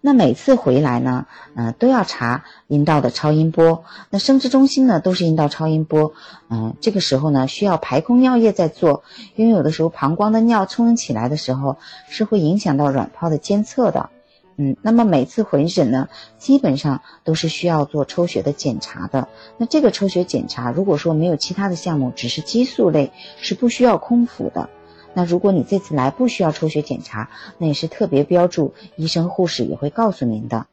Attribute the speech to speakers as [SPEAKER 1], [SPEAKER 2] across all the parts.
[SPEAKER 1] 那每次回来呢，嗯，都要查阴道的超音波。那生殖中心呢，都是阴道超音波。嗯，这个时候呢，需要排空尿液再做，因为有的时候膀胱的尿充盈起来的时候，是会影响到卵泡的监测的。嗯，那么每次回诊呢，基本上都是需要做抽血的检查的。那这个抽血检查，如果说没有其他的项目，只是激素类，是不需要空腹的。那如果你这次来不需要抽血检查，那也是特别标注，医生护士也会告诉您的。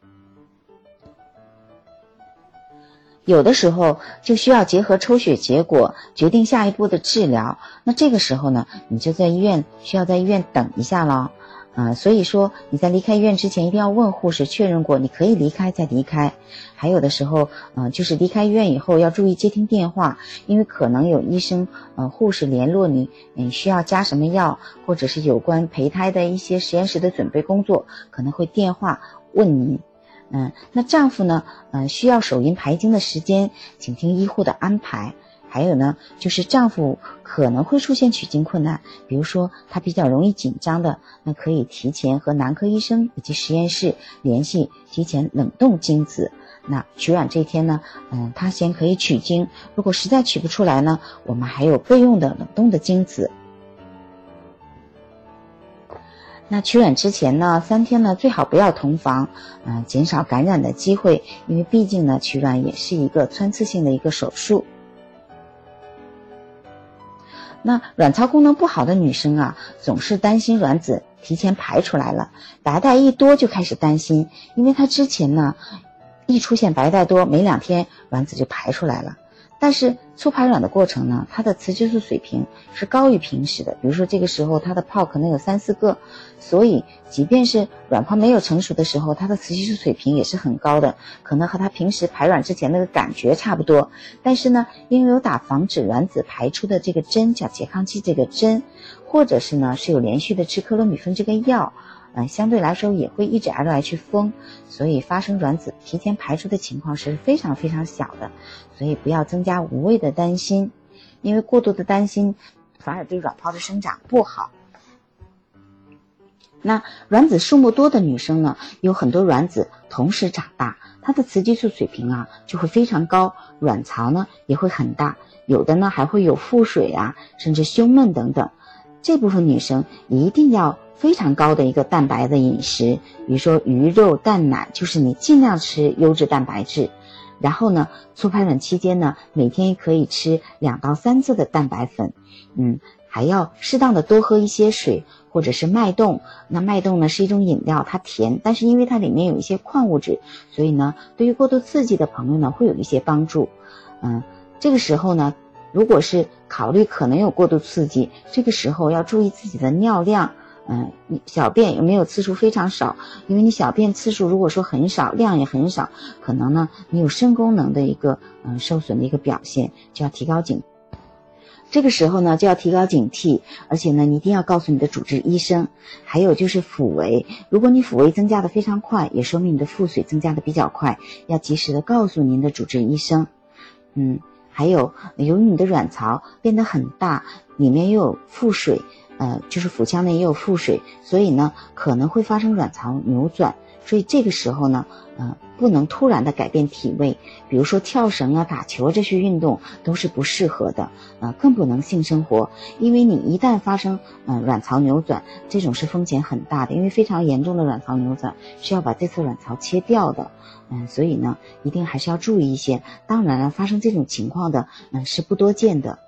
[SPEAKER 1] 有的时候就需要结合抽血结果决定下一步的治疗，那这个时候呢，你就在医院需要在医院等一下了。啊，所以说你在离开医院之前一定要问护士确认过，你可以离开再离开。还有的时候，嗯，就是离开医院以后要注意接听电话，因为可能有医生、嗯，护士联络你，你，需要加什么药，或者是有关胚胎的一些实验室的准备工作，可能会电话问您。嗯，那丈夫呢，嗯，需要手淫排精的时间，请听医护的安排。还有呢，就是丈夫可能会出现取精困难，比如说他比较容易紧张的，那可以提前和男科医生以及实验室联系，提前冷冻精子。那取卵这天呢，嗯，他先可以取精。如果实在取不出来呢，我们还有备用的冷冻的精子。那取卵之前呢，三天呢最好不要同房，嗯，减少感染的机会，因为毕竟呢取卵也是一个穿刺性的一个手术。那卵巢功能不好的女生啊，总是担心卵子提前排出来了，白带一多就开始担心，因为她之前呢，一出现白带多，没两天卵子就排出来了。但是促排卵的过程呢，它的雌激素水平是高于平时的。比如说这个时候它的泡可能有三四个，所以即便是卵泡没有成熟的时候，它的雌激素水平也是很高的，可能和它平时排卵之前那个感觉差不多。但是呢，因为有打防止卵子排出的这个针，叫拮抗剂这个针，或者是呢是有连续的吃克罗米芬这个药。嗯，相对来说也会抑制 LH 峰，所以发生卵子提前排出的情况是非常非常小的，所以不要增加无谓的担心，因为过度的担心反而对卵泡的生长不好。那卵子数目多的女生呢，有很多卵子同时长大，她的雌激素水平啊就会非常高，卵巢呢也会很大，有的呢还会有腹水啊，甚至胸闷等等，这部分女生一定要。非常高的一个蛋白的饮食，比如说鱼肉蛋奶，就是你尽量吃优质蛋白质。然后呢，促排卵期间呢，每天可以吃两到三次的蛋白粉，嗯，还要适当的多喝一些水或者是脉动。那脉动呢是一种饮料，它甜，但是因为它里面有一些矿物质，所以呢，对于过度刺激的朋友呢会有一些帮助。嗯，这个时候呢，如果是考虑可能有过度刺激，这个时候要注意自己的尿量。嗯，你小便有没有次数非常少？因为你小便次数如果说很少，量也很少，可能呢你有肾功能的一个嗯受损的一个表现，就要提高警。这个时候呢就要提高警惕，而且呢你一定要告诉你的主治医生。还有就是腹围，如果你腹围增加的非常快，也说明你的腹水增加的比较快，要及时的告诉您的主治医生。嗯，还有由于你的卵巢变得很大，里面又有腹水。呃，就是腹腔内也有腹水，所以呢可能会发生卵巢扭转，所以这个时候呢，呃，不能突然的改变体位，比如说跳绳啊、打球这些运动都是不适合的，呃，更不能性生活，因为你一旦发生嗯卵巢扭转，这种是风险很大的，因为非常严重的卵巢扭转是要把这次卵巢切掉的，嗯，所以呢一定还是要注意一些。当然了，发生这种情况的嗯是不多见的。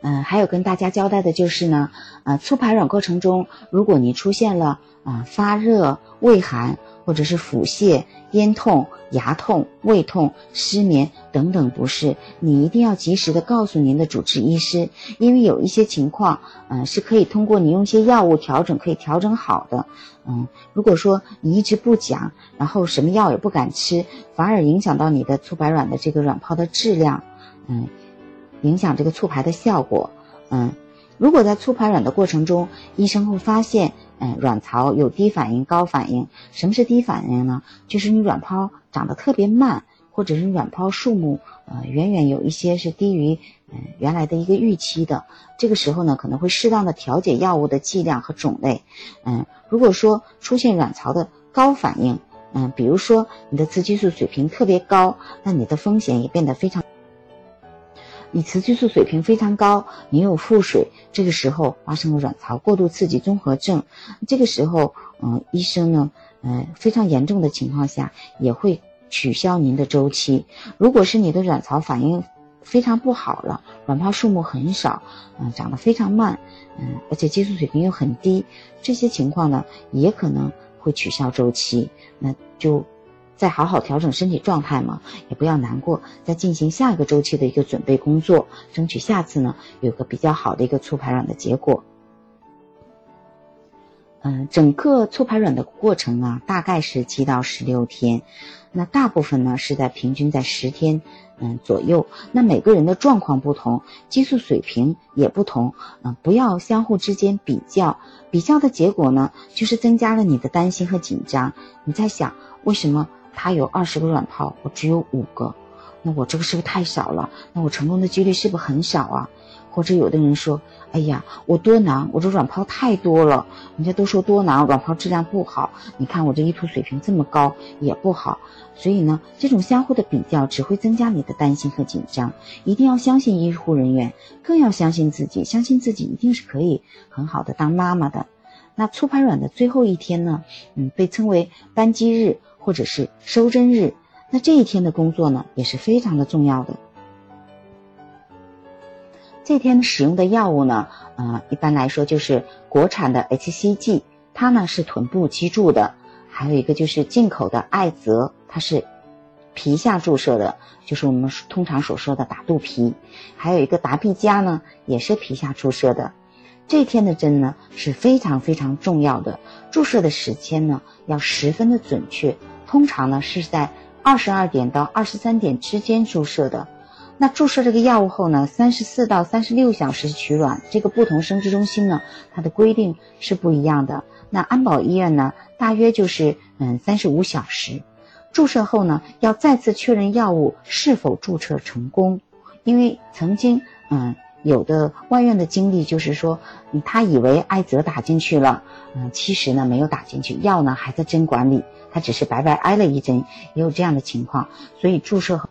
[SPEAKER 1] 嗯，还有跟大家交代的就是呢，呃，促排卵过程中，如果你出现了啊发热、畏寒，或者是腹泻、咽痛、牙痛、胃痛、失眠等等不适，你一定要及时的告诉您的主治医师，因为有一些情况，嗯，是可以通过你用一些药物调整可以调整好的。嗯，如果说你一直不讲，然后什么药也不敢吃，反而影响到你的促排卵的这个卵泡的质量，嗯。影响这个促排的效果。嗯，如果在促排卵的过程中，医生会发现，嗯，卵巢有低反应、高反应。什么是低反应呢？就是你卵泡长得特别慢，或者是卵泡数目，呃，远远有一些是低于，嗯，原来的一个预期的。这个时候呢，可能会适当的调节药物的剂量和种类。嗯，如果说出现卵巢的高反应，嗯，比如说你的雌激素水平特别高，那你的风险也变得非常。你雌激素水平非常高，你有腹水，这个时候发生了卵巢过度刺激综合症，这个时候，嗯，医生呢，嗯，非常严重的情况下也会取消您的周期。如果是你的卵巢反应非常不好了，卵泡数目很少，嗯，长得非常慢，嗯，而且激素水平又很低，这些情况呢，也可能。会取消周期，那就再好好调整身体状态嘛，也不要难过，再进行下一个周期的一个准备工作，争取下次呢有个比较好的一个促排卵的结果。嗯，整个促排卵的过程呢，大概是七到十六天，那大部分呢是在平均在十天。嗯，左右。那每个人的状况不同，激素水平也不同。嗯，不要相互之间比较，比较的结果呢，就是增加了你的担心和紧张。你在想，为什么他有二十个卵泡，我只有五个？那我这个是不是太少了？那我成功的几率是不是很少啊？或者有的人说，哎呀，我多囊，我这卵泡太多了。人家都说多囊卵泡质量不好，你看我这医图水平这么高也不好。所以呢，这种相互的比较只会增加你的担心和紧张。一定要相信医护人员，更要相信自己，相信自己一定是可以很好的当妈妈的。那促排卵的最后一天呢，嗯，被称为扳机日或者是收针日。那这一天的工作呢，也是非常的重要的。这天使用的药物呢，呃，一般来说就是国产的 HCG，它呢是臀部肌注的；还有一个就是进口的艾泽，它是皮下注射的，就是我们通常所说的打肚皮；还有一个达必佳呢，也是皮下注射的。这天的针呢是非常非常重要的，注射的时间呢要十分的准确，通常呢是在二十二点到二十三点之间注射的。那注射这个药物后呢，三十四到三十六小时取卵，这个不同生殖中心呢，它的规定是不一样的。那安保医院呢，大约就是嗯三十五小时。注射后呢，要再次确认药物是否注射成功，因为曾经嗯有的外院的经历就是说，他以为艾泽打进去了，嗯其实呢没有打进去，药呢还在针管里，他只是白白挨了一针，也有这样的情况，所以注射。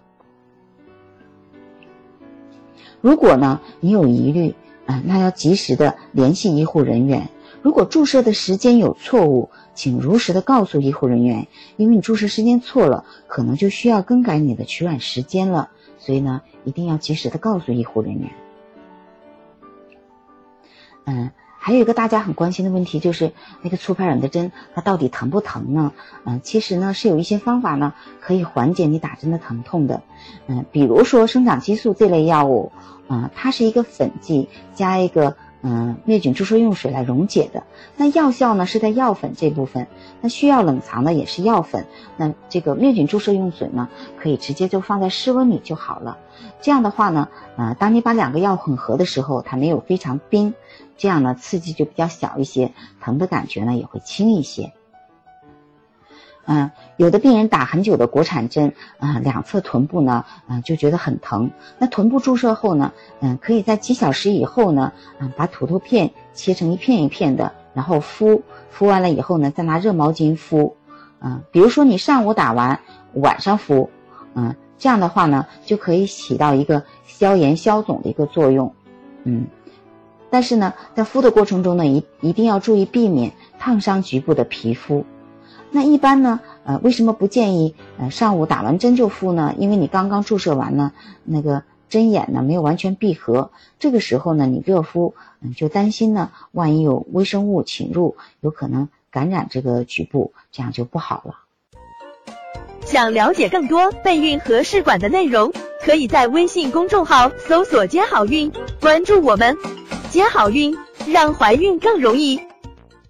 [SPEAKER 1] 如果呢，你有疑虑，啊，那要及时的联系医护人员。如果注射的时间有错误，请如实的告诉医护人员，因为你注射时间错了，可能就需要更改你的取卵时间了。所以呢，一定要及时的告诉医护人员。嗯。还有一个大家很关心的问题，就是那个促排卵的针，它到底疼不疼呢？嗯，其实呢是有一些方法呢可以缓解你打针的疼痛的。嗯，比如说生长激素这类药物，嗯，它是一个粉剂加一个嗯灭菌注射用水来溶解的。那药效呢是在药粉这部分，那需要冷藏的也是药粉。那这个灭菌注射用水呢，可以直接就放在室温里就好了。这样的话呢，呃，当你把两个药混合的时候，它没有非常冰。这样呢，刺激就比较小一些，疼的感觉呢也会轻一些。嗯，有的病人打很久的国产针，啊，两侧臀部呢，嗯，就觉得很疼。那臀部注射后呢，嗯，可以在几小时以后呢，嗯，把土豆片切成一片一片的，然后敷，敷完了以后呢，再拿热毛巾敷。嗯，比如说你上午打完，晚上敷，嗯，这样的话呢，就可以起到一个消炎消肿的一个作用。嗯。但是呢，在敷的过程中呢，一一定要注意避免烫伤局部的皮肤。那一般呢，呃，为什么不建议呃上午打完针就敷呢？因为你刚刚注射完呢，那个针眼呢没有完全闭合，这个时候呢你热敷，嗯，就担心呢，万一有微生物侵入，有可能感染这个局部，这样就不好了。
[SPEAKER 2] 想了解更多备孕和试管的内容，可以在微信公众号搜索“接好运”，关注我们。接好运，让怀孕更容易。